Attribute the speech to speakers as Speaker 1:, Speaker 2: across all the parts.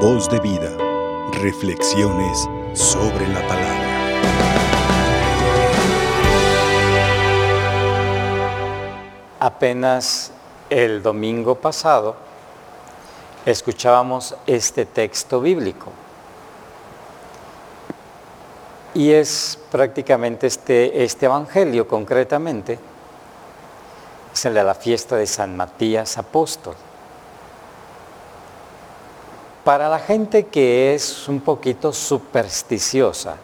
Speaker 1: Voz de vida. Reflexiones sobre la palabra.
Speaker 2: Apenas el domingo pasado escuchábamos este texto bíblico. Y es prácticamente este, este evangelio concretamente, es el de la fiesta de San Matías Apóstol. Para la gente que es un poquito supersticiosa,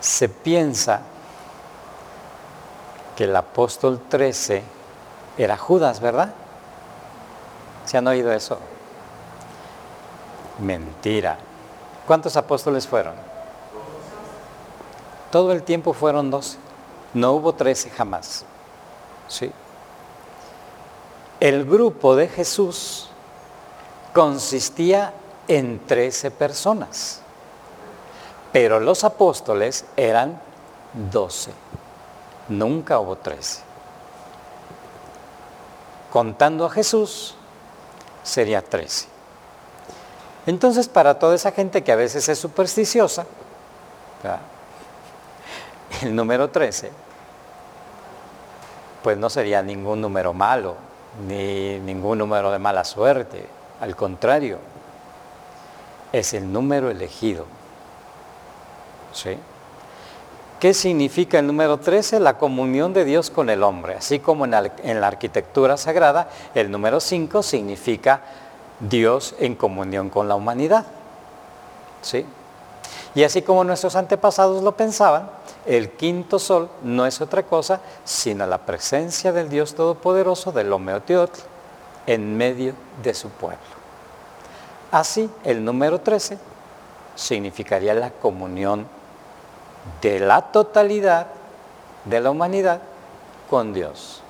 Speaker 2: se piensa que el apóstol 13 era Judas, ¿verdad? ¿Se han oído eso? Mentira. ¿Cuántos apóstoles fueron? Todo el tiempo fueron 12. No hubo 13 jamás. ¿Sí? El grupo de Jesús consistía en 13 personas, pero los apóstoles eran 12. Nunca hubo 13. Contando a Jesús, sería 13. Entonces, para toda esa gente que a veces es supersticiosa, el número 13, pues no sería ningún número malo, ni ningún número de mala suerte. Al contrario, es el número elegido. ¿Sí? ¿Qué significa el número 13? La comunión de Dios con el hombre. Así como en la, arquitectura sagrada, el número 5 significa Dios en comunión con la humanidad. ¿Sí? Y así como nuestros antepasados lo pensaban, el quinto sol no es otra cosa sino la presencia del Dios Todopoderoso del Homeoteotl en medio de su pueblo. Así, el número 13 significaría la comunión de la totalidad de la humanidad con Dios.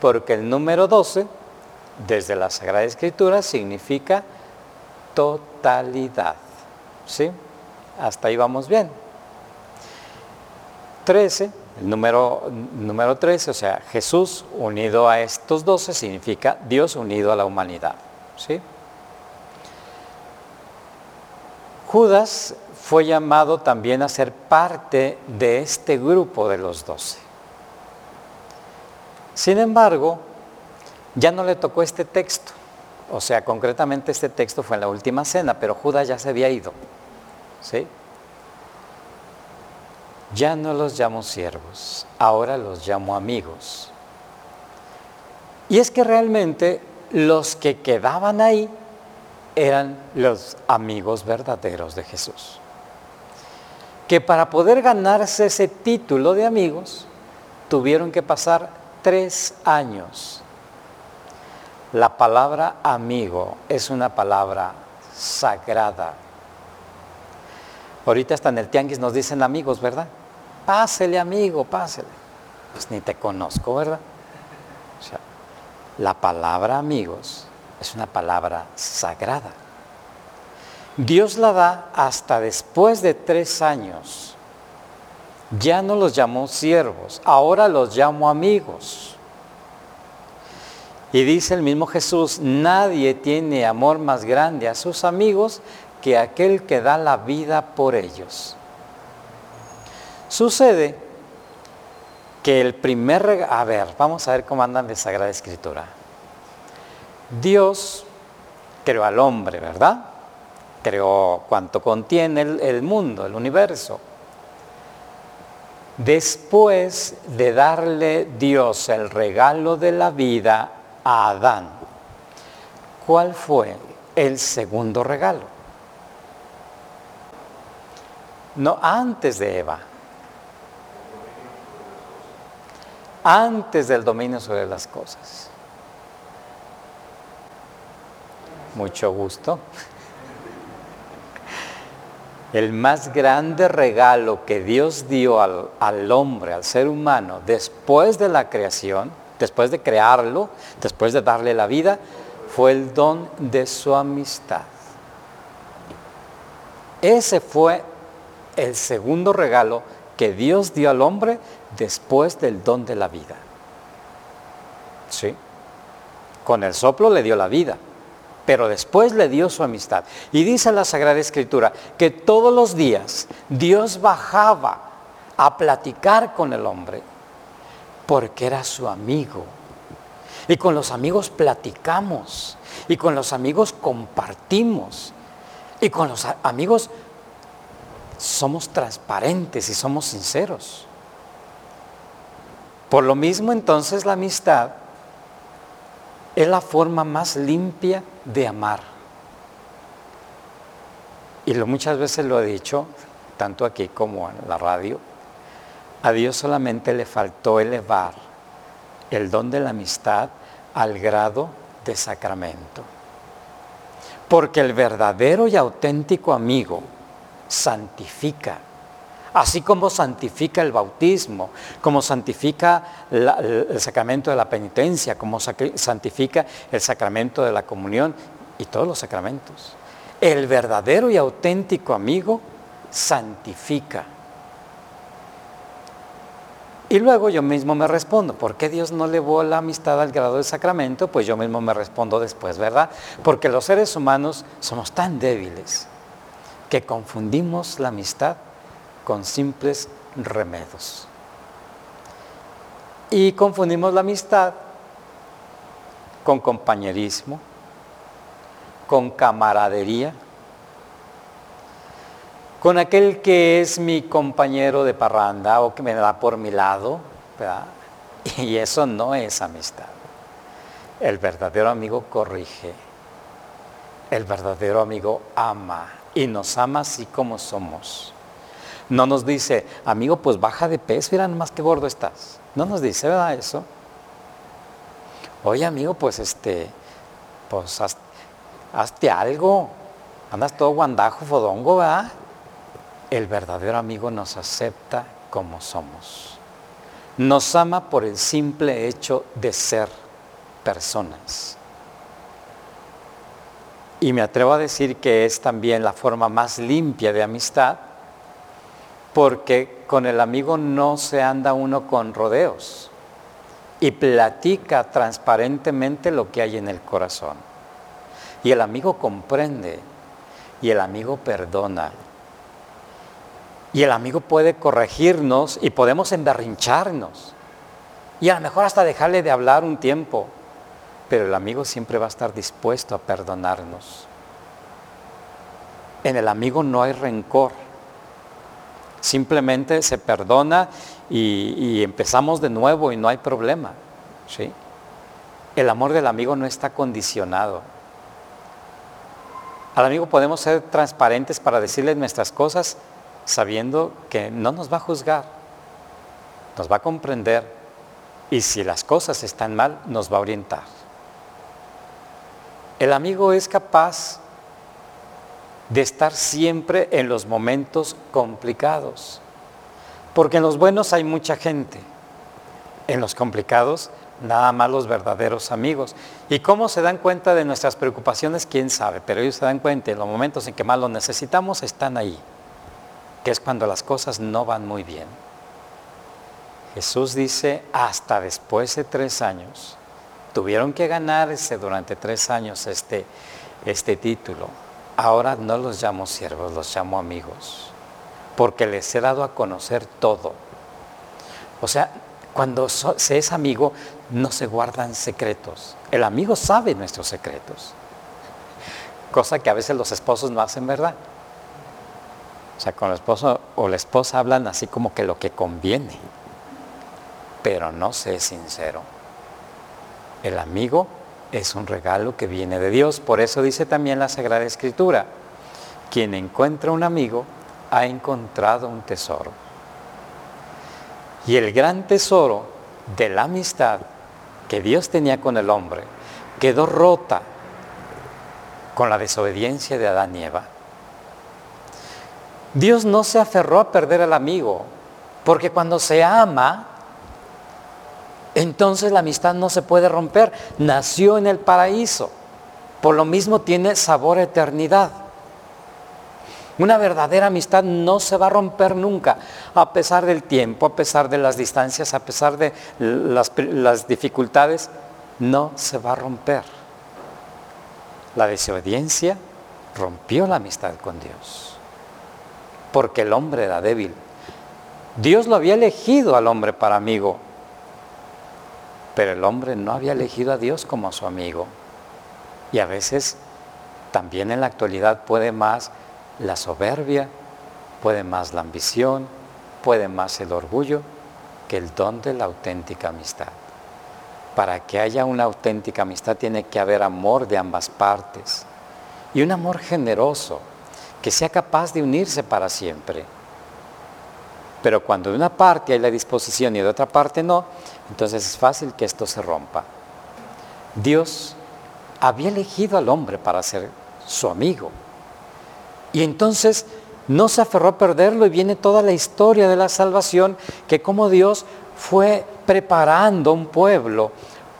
Speaker 2: Porque el número 12, desde la Sagrada Escritura, significa totalidad. ¿Sí? Hasta ahí vamos bien. 13, el número, número 13, o sea, Jesús unido a estos 12 significa Dios unido a la humanidad. ¿Sí? Judas fue llamado también a ser parte de este grupo de los doce. Sin embargo, ya no le tocó este texto. O sea, concretamente este texto fue en la última cena, pero Judas ya se había ido. ¿Sí? Ya no los llamo siervos, ahora los llamo amigos. Y es que realmente los que quedaban ahí eran los amigos verdaderos de Jesús. Que para poder ganarse ese título de amigos, tuvieron que pasar tres años. La palabra amigo es una palabra sagrada. Ahorita hasta en el tianguis nos dicen amigos, ¿verdad? Pásele amigo, pásele. Pues ni te conozco, ¿verdad? O sea, la palabra amigos es una palabra sagrada. Dios la da hasta después de tres años. Ya no los llamó siervos, ahora los llamo amigos. Y dice el mismo Jesús, nadie tiene amor más grande a sus amigos que aquel que da la vida por ellos. Sucede que el primer a ver, vamos a ver cómo andan de Sagrada Escritura. Dios creó al hombre, ¿verdad? Creó cuanto contiene el, el mundo, el universo. Después de darle Dios el regalo de la vida a Adán, ¿cuál fue el segundo regalo? No, antes de Eva. Antes del dominio sobre las cosas. Mucho gusto. El más grande regalo que Dios dio al, al, hombre, al ser humano, después de la creación, después de crearlo, después de darle la vida, fue el don de su amistad. Ese fue el segundo regalo que Dios dio al hombre después del don de la vida. ¿Sí? Con el soplo le dio la vida, pero después le dio su amistad. Y dice la Sagrada Escritura que todos los días Dios bajaba a platicar con el hombre porque era su amigo. Y con los amigos platicamos. Y con los amigos compartimos. Y con los amigos somos transparentes y somos sinceros. Por lo mismo entonces la amistad es la forma más limpia de amar. Y lo, muchas veces lo he dicho, tanto aquí como en la radio, a Dios solamente le faltó elevar el don de la amistad al grado de sacramento. Porque el verdadero y auténtico amigo santifica, así como santifica el bautismo, como santifica el sacramento de la penitencia, como santifica el sacramento de la comunión y todos los sacramentos. El verdadero y auténtico amigo santifica. Y luego yo mismo me respondo, ¿por qué Dios no elevó la amistad al grado del sacramento? Pues yo mismo me respondo después, ¿verdad? Porque los seres humanos somos tan débiles que confundimos la amistad con simples remedios. Y confundimos la amistad con compañerismo, con camaradería, con aquel que es mi compañero de parranda o que me da por mi lado, y eso no es amistad. El verdadero amigo corrige, el verdadero amigo ama y nos ama así como somos. No nos dice, amigo, pues baja de peso, mira más que gordo estás. No nos dice, ¿verdad eso? Oye, amigo, pues este, pues hazte algo. Andas todo guandajo, fodongo, ¿verdad? el verdadero amigo nos acepta como somos. Nos ama por el simple hecho de ser personas. Y me atrevo a decir que es también la forma más limpia de amistad, porque con el amigo no se anda uno con rodeos y platica transparentemente lo que hay en el corazón. Y el amigo comprende y el amigo perdona y el amigo puede corregirnos y podemos emberrincharnos. Y a lo mejor hasta dejarle de hablar un tiempo. Pero el amigo siempre va a estar dispuesto a perdonarnos. En el amigo no hay rencor. Simplemente se perdona y, empezamos de nuevo y no hay problema. ¿sí? El amor del amigo no está condicionado. Al amigo podemos ser transparentes para decirle nuestras cosas sabiendo que no nos va a juzgar, nos va a comprender y si las cosas están mal, nos va a orientar. El amigo es capaz de estar siempre en los momentos complicados, porque en los buenos hay mucha gente, en los complicados nada más los verdaderos amigos. ¿Y cómo se dan cuenta de nuestras preocupaciones? ¿Quién sabe? Pero ellos se dan cuenta en los momentos en que más lo necesitamos, están ahí que es cuando las cosas no van muy bien. Jesús dice, hasta después de tres años, tuvieron que ganarse durante tres años este, este título. Ahora no los llamo siervos, los llamo amigos, porque les he dado a conocer todo. O sea, cuando se es amigo, no se guardan secretos. El amigo sabe nuestros secretos, cosa que a veces los esposos no hacen, ¿verdad? O sea, con el esposo o la esposa hablan así como que lo que conviene, pero no sé sincero. El amigo es un regalo que viene de Dios, por eso dice también la Sagrada Escritura, quien encuentra un amigo ha encontrado un tesoro. Y el gran tesoro de la amistad que Dios tenía con el hombre quedó rota con la desobediencia de Adán y Eva. Dios no se aferró a perder al amigo, porque cuando se ama, entonces la amistad no se puede romper. Nació en el paraíso, por lo mismo tiene sabor a eternidad. Una verdadera amistad no se va a romper nunca, a pesar del tiempo, a pesar de las distancias, a pesar de las, las dificultades, no se va a romper. La desobediencia rompió la amistad con Dios, porque el hombre era débil. Dios lo había elegido al hombre para amigo, pero el hombre no había elegido a Dios como su amigo. Y a veces también en la actualidad puede más la soberbia, puede más la ambición, puede más el orgullo que el don de la auténtica amistad. Para que haya una auténtica amistad tiene que haber amor de ambas partes y un amor generoso que sea capaz de unirse para siempre. Pero cuando de una parte hay la disposición y de otra parte no, entonces es fácil que esto se rompa. Dios había elegido al hombre para ser su amigo. Y entonces no se aferró a perderlo y viene toda la historia de la salvación que como Dios fue preparando un pueblo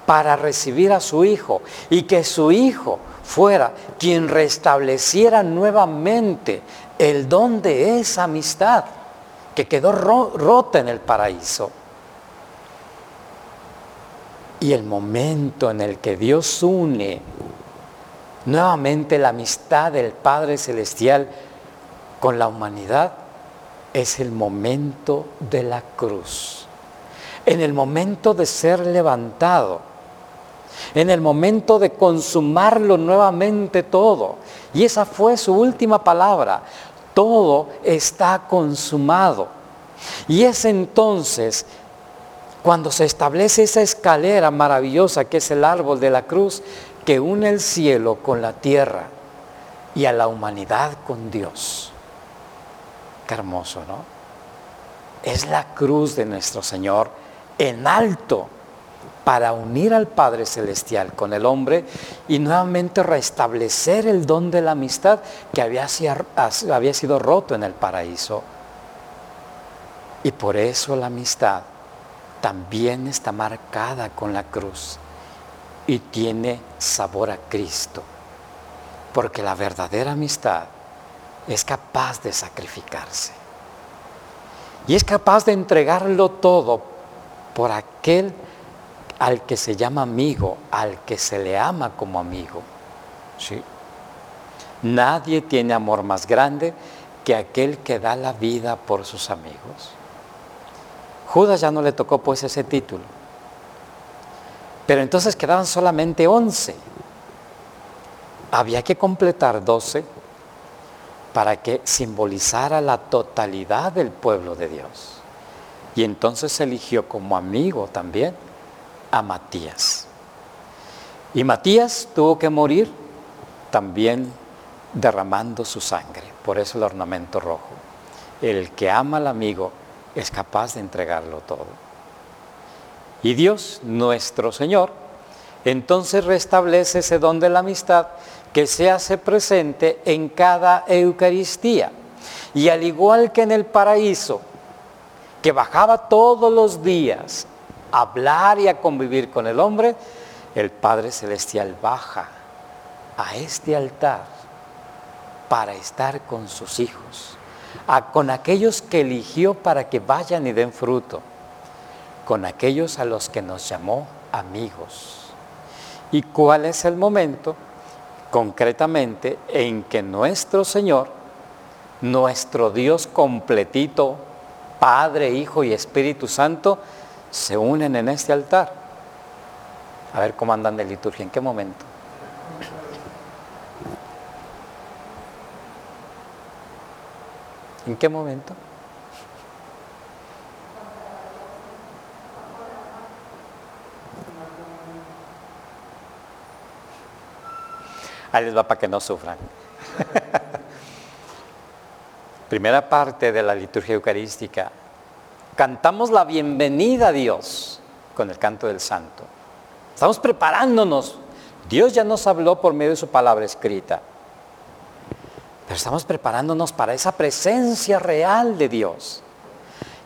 Speaker 2: para recibir a su hijo y que su hijo fuera quien restableciera nuevamente el don de esa amistad que quedó rota en el paraíso. Y el momento en el que Dios une nuevamente la amistad del Padre Celestial con la humanidad es el momento de la cruz. En el momento de ser levantado. En el momento de consumarlo nuevamente todo. Y esa fue su última palabra. Todo está consumado. Y es entonces cuando se establece esa escalera maravillosa que es el árbol de la cruz, que une el cielo con la tierra y a la humanidad con Dios. Qué hermoso, ¿no? Es la cruz de nuestro Señor en alto para unir al Padre Celestial con el hombre y nuevamente restablecer el don de la amistad que había, sido roto en el paraíso. Y por eso la amistad también está marcada con la cruz y tiene sabor a Cristo. Porque la verdadera amistad es capaz de sacrificarse. Y es capaz de entregarlo todo por aquel al que se llama amigo, al que se le ama como amigo. ¿Sí? Nadie tiene amor más grande que aquel que da la vida por sus amigos. Judas ya no le tocó pues ese título. Pero entonces quedaban solamente 11. Había que completar 12 para que simbolizara la totalidad del pueblo de Dios. Y entonces eligió como amigo también a Matías. Y Matías tuvo que morir también derramando su sangre. Por eso el ornamento rojo. El que ama al amigo es capaz de entregarlo todo. Y Dios, nuestro Señor, entonces restablece ese don de la amistad que se hace presente en cada Eucaristía. Y al igual que en el paraíso, que bajaba todos los días hablar y a convivir con el hombre, el Padre Celestial baja a este altar para estar con sus hijos, con aquellos que eligió para que vayan y den fruto, con aquellos a los que nos llamó amigos. ¿Y cuál es el momento? Concretamente en que nuestro Señor, nuestro Dios completito, Padre, Hijo y Espíritu Santo, se unen en este altar. A ver cómo andan de liturgia, ¿en qué momento? ¿En qué momento? Ahí les va para que no sufran. Primera parte de la liturgia eucarística. Cantamos la bienvenida a Dios con el canto del santo. Estamos preparándonos. Dios ya nos habló por medio de su palabra escrita. Pero estamos preparándonos para esa presencia real de Dios.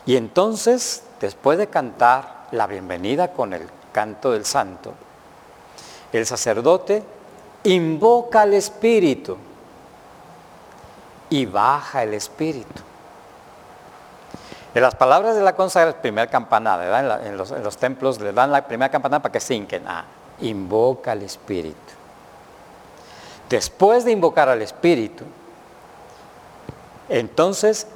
Speaker 2: Y entonces, después de cantar la bienvenida con el canto del santo, el sacerdote invoca al Espíritu y baja el Espíritu. En las palabras de la consagración, primera campanada, en, los, templos le dan la primera campanada para que sinquen. Ah, invoca al Espíritu. después de invocar al Espíritu, entonces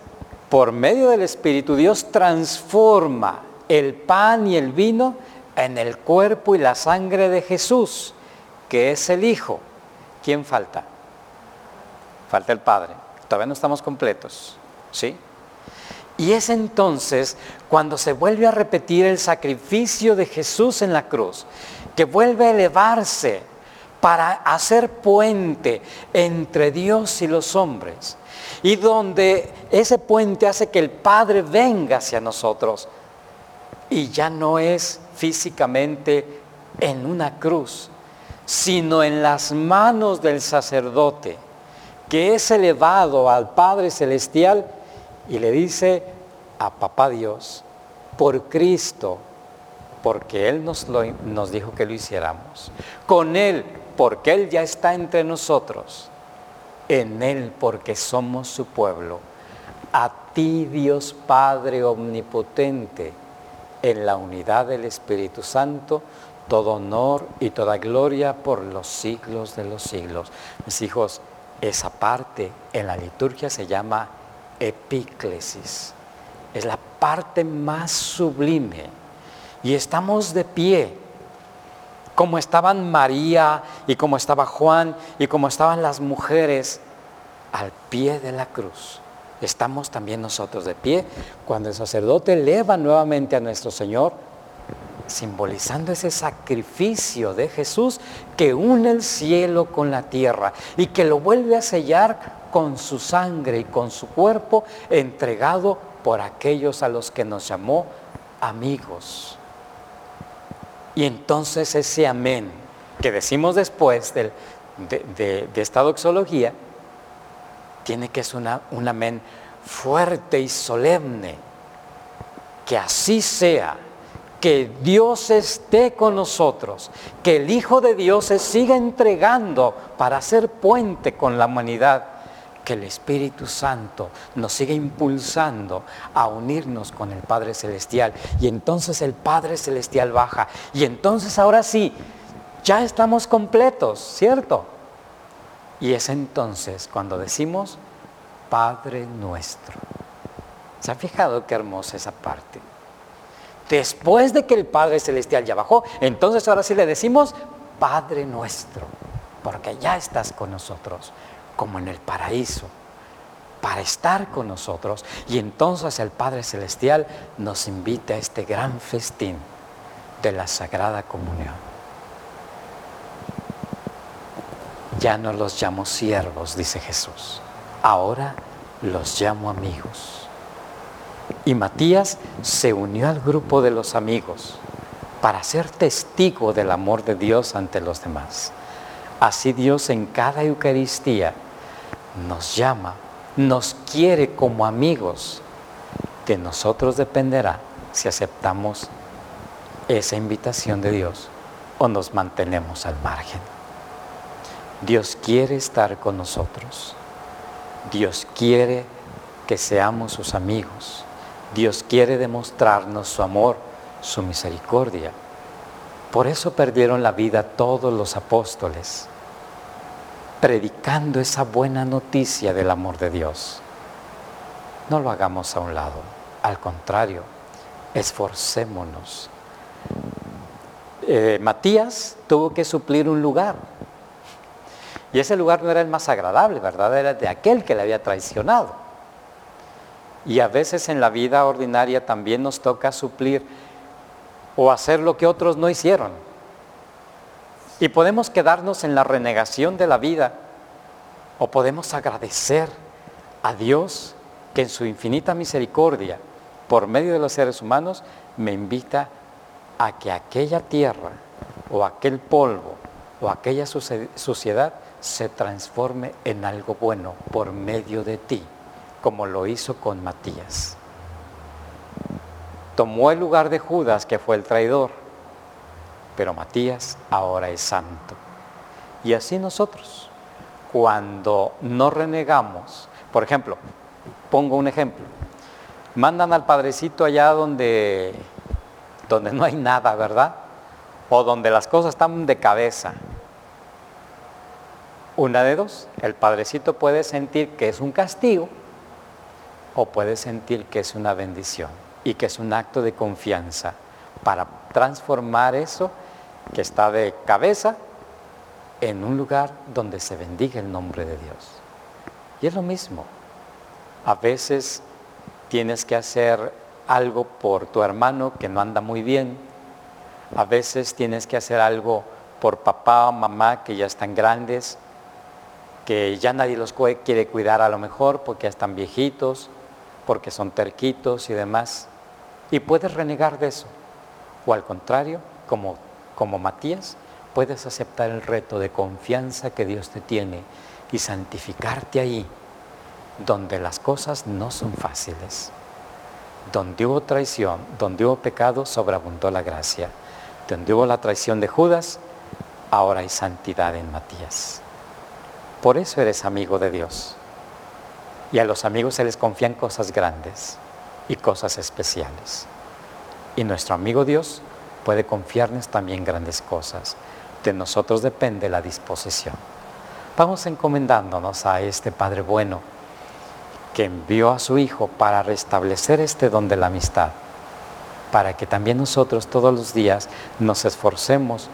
Speaker 2: por medio del Espíritu Dios transforma el pan y el vino en el cuerpo y la sangre de Jesús, que es el Hijo. ¿Quién falta? Falta el Padre. Todavía no estamos completos. ¿Sí? Y es entonces cuando se vuelve a repetir el sacrificio de Jesús en la cruz, que vuelve a elevarse para hacer puente entre Dios y los hombres. Y donde ese puente hace que el Padre venga hacia nosotros. Y ya no es físicamente en una cruz, sino en las manos del sacerdote, que es elevado al Padre Celestial y le dice a Papá Dios, por Cristo, porque Él nos, lo, nos dijo que lo hiciéramos, con Él, porque Él ya está entre nosotros, en Él, porque somos su pueblo, a ti Dios Padre Omnipotente, en la unidad del Espíritu Santo, todo honor y toda gloria por los siglos de los siglos. Mis hijos, esa parte en la liturgia se llama epíclesis. Es la parte más sublime. Y estamos de pie, como estaban María y como estaba Juan y como estaban las mujeres al pie de la cruz. Estamos también nosotros de pie cuando el sacerdote eleva nuevamente a nuestro Señor, simbolizando ese sacrificio de Jesús que une el cielo con la tierra y que lo vuelve a sellar con su sangre y con su cuerpo entregado por aquellos a los que nos llamó amigos. Y entonces ese amén que decimos después de, esta doxología, tiene que ser un amén fuerte y solemne. Que así sea, que Dios esté con nosotros, que el Hijo de Dios se siga entregando para hacer puente con la humanidad que el Espíritu Santo nos siga impulsando a unirnos con el Padre Celestial. Y entonces el Padre Celestial baja. Y entonces ahora sí, ya estamos completos, ¿cierto? Y es entonces cuando decimos, Padre nuestro. ¿Se ha fijado qué hermosa esa parte? Después de que el Padre Celestial ya bajó, entonces ahora sí le decimos, Padre nuestro, porque ya estás con nosotros como en el paraíso, para estar con nosotros. Y entonces el Padre Celestial nos invita a este gran festín de la Sagrada Comunión. Ya no los llamo siervos, dice Jesús. Ahora los llamo amigos. Y Matías se unió al grupo de los amigos para ser testigo del amor de Dios ante los demás. Así Dios en cada Eucaristía nos llama, nos quiere como amigos. De nosotros dependerá si aceptamos esa invitación de Dios o nos mantenemos al margen. Dios quiere estar con nosotros. Dios quiere que seamos sus amigos. Dios quiere demostrarnos su amor, su misericordia. Por eso perdieron la vida todos los apóstoles predicando esa buena noticia del amor de Dios. No lo hagamos a un lado, al contrario, esforcémonos. Eh, Matías tuvo que suplir un lugar. Y ese lugar no era el más agradable, ¿verdad? Era de aquel que le había traicionado. Y a veces en la vida ordinaria también nos toca suplir o hacer lo que otros no hicieron. Y podemos quedarnos en la renegación de la vida o podemos agradecer a Dios que en su infinita misericordia, por medio de los seres humanos, me invita a que aquella tierra o aquel polvo o aquella suciedad se transforme en algo bueno por medio de ti, como lo hizo con Matías. Tomó el lugar de Judas, que fue el traidor, pero Matías ahora es santo. Y así nosotros, cuando no renegamos, por ejemplo, pongo un ejemplo, mandan al padrecito allá donde, donde no hay nada, ¿verdad? O donde las cosas están de cabeza. Una de dos, el padrecito puede sentir que es un castigo o puede sentir que es una bendición y que es un acto de confianza para transformar eso que está de cabeza en un lugar donde se bendiga el nombre de Dios. Y es lo mismo. A veces tienes que hacer algo por tu hermano que no anda muy bien. A veces tienes que hacer algo por papá o mamá que ya están grandes, que ya nadie los quiere cuidar a lo mejor porque ya están viejitos, porque son terquitos y demás. Y puedes renegar de eso. O al contrario, como, como Matías, puedes aceptar el reto de confianza que Dios te tiene y santificarte ahí, donde las cosas no son fáciles. Donde hubo traición, donde hubo pecado, sobreabundó la gracia. Donde hubo la traición de Judas, ahora hay santidad en Matías. Por eso eres amigo de Dios. Y a los amigos se les confían cosas grandes y cosas especiales. Y nuestro amigo Dios puede confiarnos también grandes cosas. De nosotros depende la disposición. Vamos encomendándonos a este Padre bueno que envió a su Hijo para restablecer este don de la amistad, para que también nosotros todos los días nos esforcemos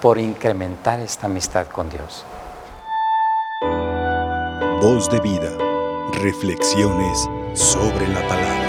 Speaker 2: por incrementar esta amistad con Dios.
Speaker 1: Voz de vida, reflexiones sobre la palabra.